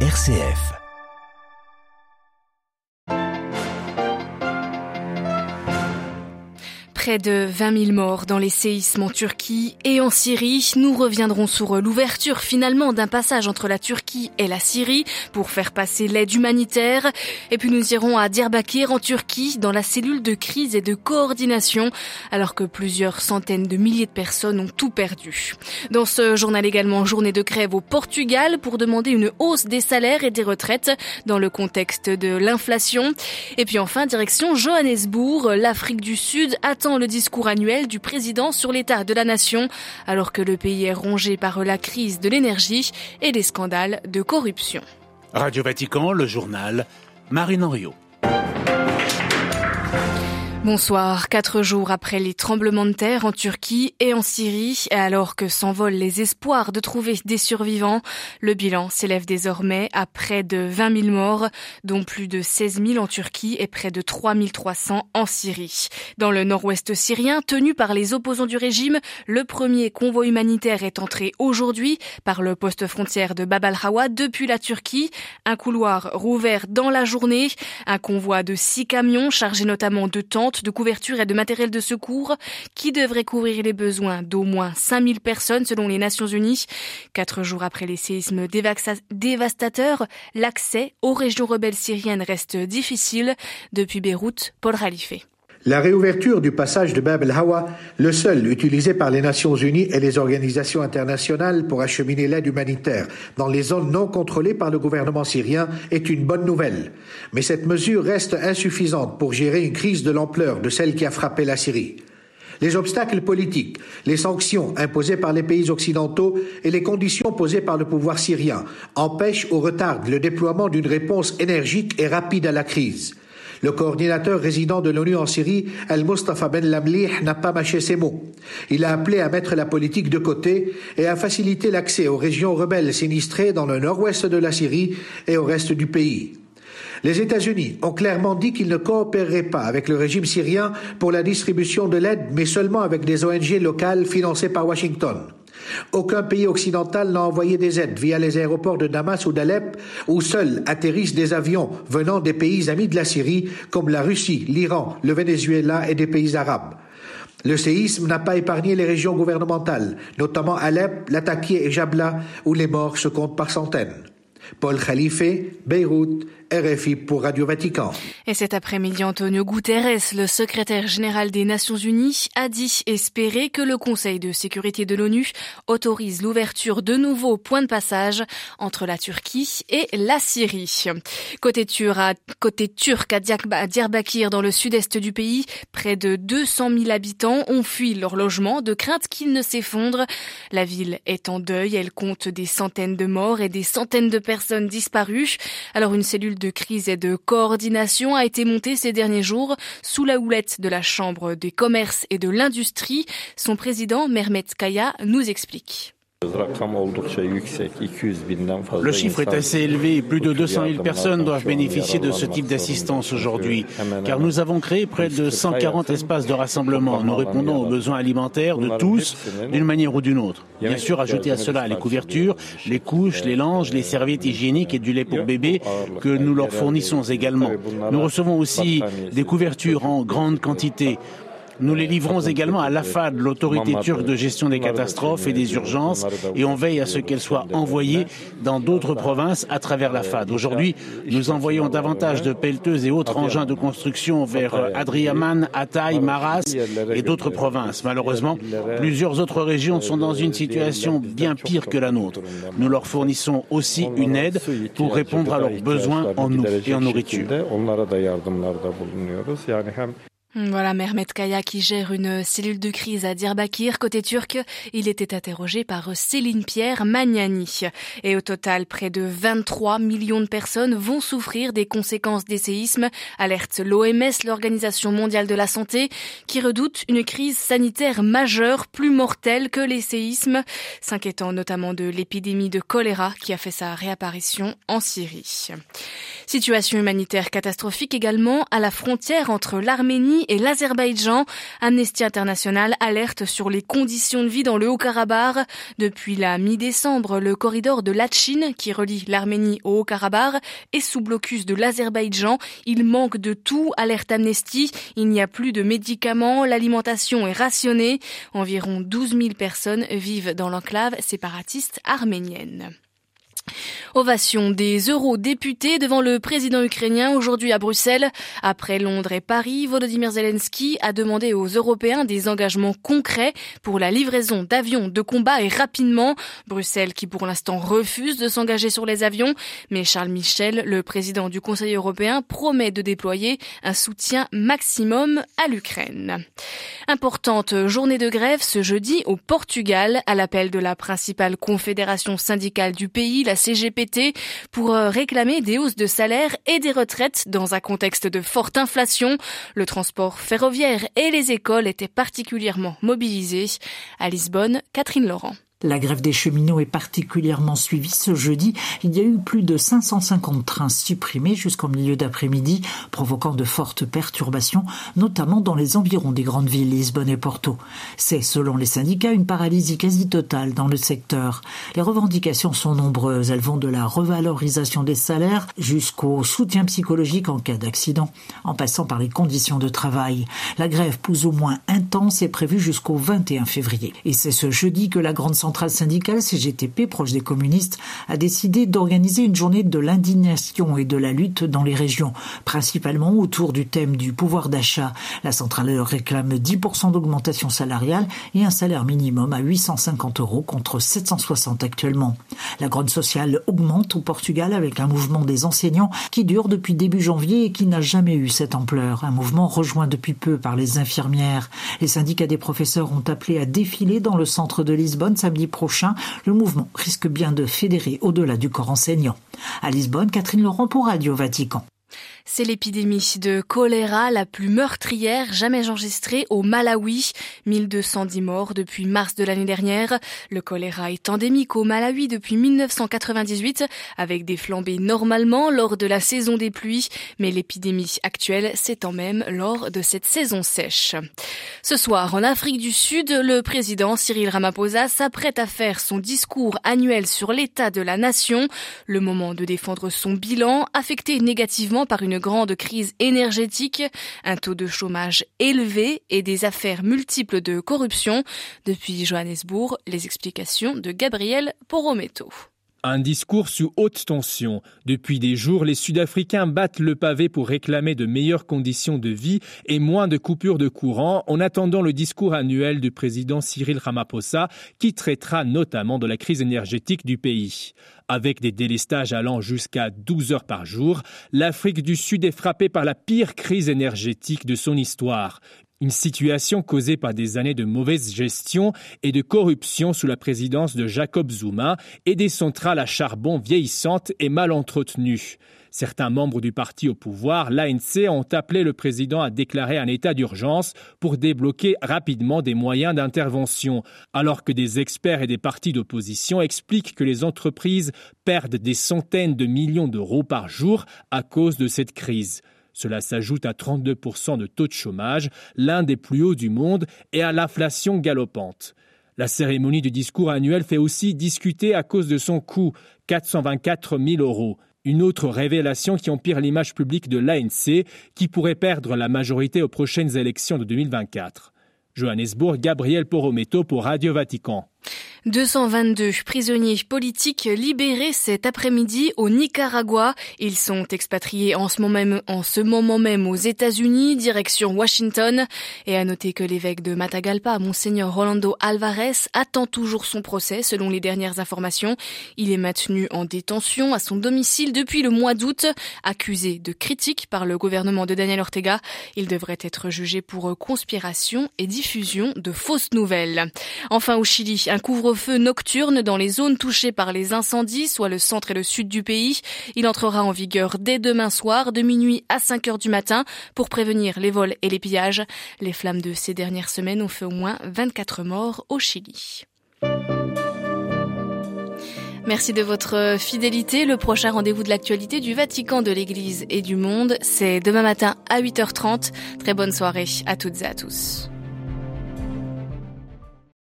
RCF. Près de 20 000 morts dans les séismes en Turquie et en Syrie. Nous reviendrons sur l'ouverture finalement d'un passage entre la Turquie et la Syrie pour faire passer l'aide humanitaire. Et puis nous irons à Diyarbakir en Turquie dans la cellule de crise et de coordination alors que plusieurs centaines de milliers de personnes ont tout perdu. Dans ce journal également, journée de grève au Portugal pour demander une hausse des salaires et des retraites dans le contexte de l'inflation. Et puis enfin, direction Johannesburg, l'Afrique du Sud attend le discours annuel du président sur l'état de la nation, alors que le pays est rongé par la crise de l'énergie et des scandales de corruption. Radio Vatican, le journal, Marine Henriot. Bonsoir. Quatre jours après les tremblements de terre en Turquie et en Syrie, alors que s'envolent les espoirs de trouver des survivants, le bilan s'élève désormais à près de 20 000 morts, dont plus de 16 000 en Turquie et près de 3 300 en Syrie. Dans le nord-ouest syrien, tenu par les opposants du régime, le premier convoi humanitaire est entré aujourd'hui par le poste frontière de Bab al-Hawa depuis la Turquie. Un couloir rouvert dans la journée, un convoi de six camions chargés notamment de tentes de couverture et de matériel de secours qui devrait couvrir les besoins d'au moins 5000 personnes selon les Nations Unies. Quatre jours après les séismes dévastateurs, l'accès aux régions rebelles syriennes reste difficile. Depuis Beyrouth, Paul Khalife. La réouverture du passage de Bab el-Hawa, le seul utilisé par les Nations Unies et les organisations internationales pour acheminer l'aide humanitaire dans les zones non contrôlées par le gouvernement syrien, est une bonne nouvelle. Mais cette mesure reste insuffisante pour gérer une crise de l'ampleur de celle qui a frappé la Syrie. Les obstacles politiques, les sanctions imposées par les pays occidentaux et les conditions posées par le pouvoir syrien empêchent ou retardent le déploiement d'une réponse énergique et rapide à la crise. Le coordinateur résident de l'ONU en Syrie, Al-Mustafa Ben Lamlih, n'a pas mâché ses mots. Il a appelé à mettre la politique de côté et à faciliter l'accès aux régions rebelles sinistrées dans le nord-ouest de la Syrie et au reste du pays. Les États-Unis ont clairement dit qu'ils ne coopéreraient pas avec le régime syrien pour la distribution de l'aide, mais seulement avec des ONG locales financées par Washington. Aucun pays occidental n'a envoyé des aides via les aéroports de Damas ou d'Alep, où seuls atterrissent des avions venant des pays amis de la Syrie, comme la Russie, l'Iran, le Venezuela et des pays arabes. Le séisme n'a pas épargné les régions gouvernementales, notamment Alep, Latakia et Jabla, où les morts se comptent par centaines. Paul Khalife, Beyrouth, RFI pour Radio Vatican. Et cet après-midi, Antonio Guterres, le secrétaire général des Nations Unies, a dit espérer que le Conseil de sécurité de l'ONU autorise l'ouverture de nouveaux points de passage entre la Turquie et la Syrie. Côté, côté turc, à Diyarbakir, dans le sud-est du pays, près de 200 000 habitants ont fui leur logement de crainte qu'ils ne s'effondrent. La ville est en deuil, elle compte des centaines de morts et des centaines de personnes Alors une cellule de crise et de coordination a été montée ces derniers jours sous la houlette de la Chambre des commerces et de l'industrie. Son président, Mermet Kaya, nous explique. Le chiffre est assez élevé. Plus de 200 000 personnes doivent bénéficier de ce type d'assistance aujourd'hui, car nous avons créé près de 140 espaces de rassemblement. Nous répondons aux besoins alimentaires de tous, d'une manière ou d'une autre. Bien sûr, ajouter à cela les couvertures, les couches, les langes, les serviettes hygiéniques et du lait pour bébé que nous leur fournissons également. Nous recevons aussi des couvertures en grande quantité. Nous les livrons également à l'AFAD, l'autorité turque de gestion des catastrophes et des urgences, et on veille à ce qu'elles soient envoyées dans d'autres provinces à travers l'AFAD. Aujourd'hui, nous envoyons davantage de pelleteuses et autres engins de construction vers Adriaman, Hatay, Maras et d'autres provinces. Malheureusement, plusieurs autres régions sont dans une situation bien pire que la nôtre. Nous leur fournissons aussi une aide pour répondre à leurs besoins en eau et en nourriture. Voilà Mehmet Kaya qui gère une cellule de crise à Diyarbakir. Côté turc, il était interrogé par Céline Pierre Magnani. Et au total, près de 23 millions de personnes vont souffrir des conséquences des séismes, alerte l'OMS, l'Organisation mondiale de la santé, qui redoute une crise sanitaire majeure, plus mortelle que les séismes, s'inquiétant notamment de l'épidémie de choléra qui a fait sa réapparition en Syrie. Situation humanitaire catastrophique également à la frontière entre l'Arménie et l'Azerbaïdjan. Amnesty International alerte sur les conditions de vie dans le Haut-Karabakh. Depuis la mi-décembre, le corridor de Lachin, qui relie l'Arménie au Haut-Karabakh, est sous blocus de l'Azerbaïdjan. Il manque de tout, alerte Amnesty. Il n'y a plus de médicaments, l'alimentation est rationnée. Environ 12 000 personnes vivent dans l'enclave séparatiste arménienne. Ovation des eurodéputés devant le président ukrainien aujourd'hui à Bruxelles. Après Londres et Paris, Volodymyr Zelensky a demandé aux Européens des engagements concrets pour la livraison d'avions de combat et rapidement. Bruxelles qui pour l'instant refuse de s'engager sur les avions, mais Charles Michel, le président du Conseil européen, promet de déployer un soutien maximum à l'Ukraine. Importante journée de grève ce jeudi au Portugal à l'appel de la principale confédération syndicale du pays, CGPT pour euh, réclamer des hausses de salaire et des retraites dans un contexte de forte inflation. Le transport ferroviaire et les écoles étaient particulièrement mobilisés. À Lisbonne, Catherine Laurent. La grève des cheminots est particulièrement suivie ce jeudi. Il y a eu plus de 550 trains supprimés jusqu'au milieu d'après-midi, provoquant de fortes perturbations, notamment dans les environs des grandes villes Lisbonne et Porto. C'est, selon les syndicats, une paralysie quasi totale dans le secteur. Les revendications sont nombreuses. Elles vont de la revalorisation des salaires jusqu'au soutien psychologique en cas d'accident, en passant par les conditions de travail. La grève plus ou moins intense est prévue jusqu'au 21 février. Et c'est ce jeudi que la grande centrale syndicale CGTP, proche des communistes, a décidé d'organiser une journée de l'indignation et de la lutte dans les régions, principalement autour du thème du pouvoir d'achat. La centrale réclame 10% d'augmentation salariale et un salaire minimum à 850 euros contre 760 actuellement. La grande sociale augmente au Portugal avec un mouvement des enseignants qui dure depuis début janvier et qui n'a jamais eu cette ampleur. Un mouvement rejoint depuis peu par les infirmières. Les syndicats des professeurs ont appelé à défiler dans le centre de Lisbonne samedi prochain, le mouvement risque bien de fédérer au-delà du corps enseignant. À Lisbonne, Catherine Laurent pour Radio Vatican. C'est l'épidémie de choléra la plus meurtrière jamais enregistrée au Malawi. 1210 morts depuis mars de l'année dernière. Le choléra est endémique au Malawi depuis 1998 avec des flambées normalement lors de la saison des pluies, mais l'épidémie actuelle s'étend même lors de cette saison sèche. Ce soir, en Afrique du Sud, le président Cyril Ramaphosa s'apprête à faire son discours annuel sur l'état de la nation, le moment de défendre son bilan affecté négativement par une grande crise énergétique, un taux de chômage élevé et des affaires multiples de corruption. Depuis Johannesburg, les explications de Gabriel Porometo. Un discours sous haute tension. Depuis des jours, les Sud-Africains battent le pavé pour réclamer de meilleures conditions de vie et moins de coupures de courant en attendant le discours annuel du président Cyril Ramaphosa qui traitera notamment de la crise énergétique du pays. Avec des délestages allant jusqu'à 12 heures par jour, l'Afrique du Sud est frappée par la pire crise énergétique de son histoire. Une situation causée par des années de mauvaise gestion et de corruption sous la présidence de Jacob Zuma et des centrales à charbon vieillissantes et mal entretenues. Certains membres du parti au pouvoir, l'ANC, ont appelé le président à déclarer un état d'urgence pour débloquer rapidement des moyens d'intervention, alors que des experts et des partis d'opposition expliquent que les entreprises perdent des centaines de millions d'euros par jour à cause de cette crise. Cela s'ajoute à 32% de taux de chômage, l'un des plus hauts du monde, et à l'inflation galopante. La cérémonie du discours annuel fait aussi discuter à cause de son coût, 424 000 euros. Une autre révélation qui empire l'image publique de l'ANC, qui pourrait perdre la majorité aux prochaines élections de 2024. Johannesburg, Gabriel Porometo pour Radio Vatican. 222 prisonniers politiques libérés cet après-midi au Nicaragua. Ils sont expatriés en ce moment même, aux États-Unis, direction Washington. Et à noter que l'évêque de Matagalpa, Monseigneur Rolando Alvarez, attend toujours son procès selon les dernières informations. Il est maintenu en détention à son domicile depuis le mois d'août, accusé de critique par le gouvernement de Daniel Ortega. Il devrait être jugé pour conspiration et diffusion de fausses nouvelles. Enfin au Chili, un couvre-feu nocturne dans les zones touchées par les incendies, soit le centre et le sud du pays. Il entrera en vigueur dès demain soir, de minuit à 5 heures du matin, pour prévenir les vols et les pillages. Les flammes de ces dernières semaines ont fait au moins 24 morts au Chili. Merci de votre fidélité. Le prochain rendez-vous de l'actualité du Vatican, de l'Église et du monde, c'est demain matin à 8h30. Très bonne soirée à toutes et à tous.